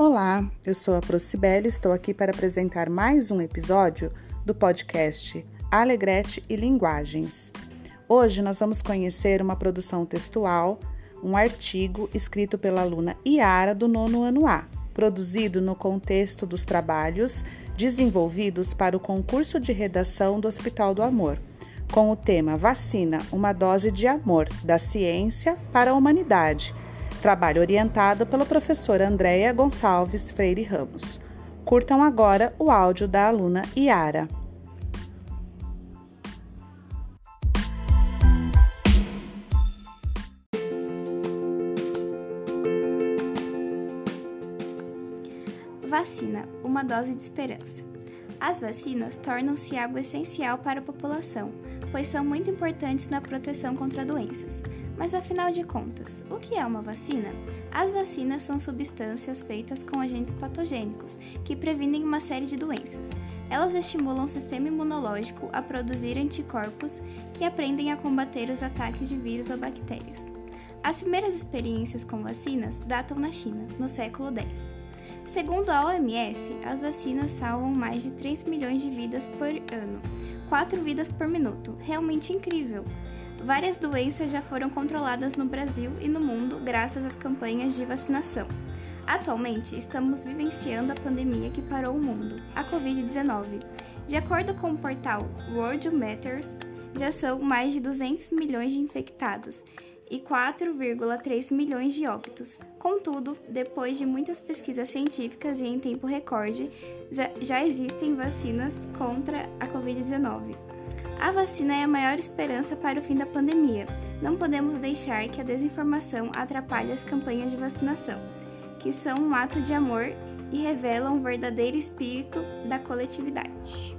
Olá, eu sou a Procibele e estou aqui para apresentar mais um episódio do podcast Alegrete e Linguagens. Hoje nós vamos conhecer uma produção textual, um artigo escrito pela aluna Iara do nono ano A, produzido no contexto dos trabalhos desenvolvidos para o concurso de redação do Hospital do Amor, com o tema Vacina, uma dose de amor da ciência para a humanidade Trabalho orientado pelo professor Andréia Gonçalves Freire Ramos. Curtam agora o áudio da aluna Iara. Vacina, uma dose de esperança. As vacinas tornam-se algo essencial para a população, pois são muito importantes na proteção contra doenças. Mas afinal de contas, o que é uma vacina? As vacinas são substâncias feitas com agentes patogênicos que previnem uma série de doenças. Elas estimulam o sistema imunológico a produzir anticorpos que aprendem a combater os ataques de vírus ou bactérias. As primeiras experiências com vacinas datam na China, no século X. Segundo a OMS, as vacinas salvam mais de 3 milhões de vidas por ano, 4 vidas por minuto. Realmente incrível! Várias doenças já foram controladas no Brasil e no mundo graças às campanhas de vacinação. Atualmente, estamos vivenciando a pandemia que parou o mundo, a Covid-19. De acordo com o portal World Matters, já são mais de 200 milhões de infectados e 4,3 milhões de óbitos. Contudo, depois de muitas pesquisas científicas e em tempo recorde, já existem vacinas contra a Covid-19. A vacina é a maior esperança para o fim da pandemia. Não podemos deixar que a desinformação atrapalhe as campanhas de vacinação, que são um ato de amor e revelam o verdadeiro espírito da coletividade.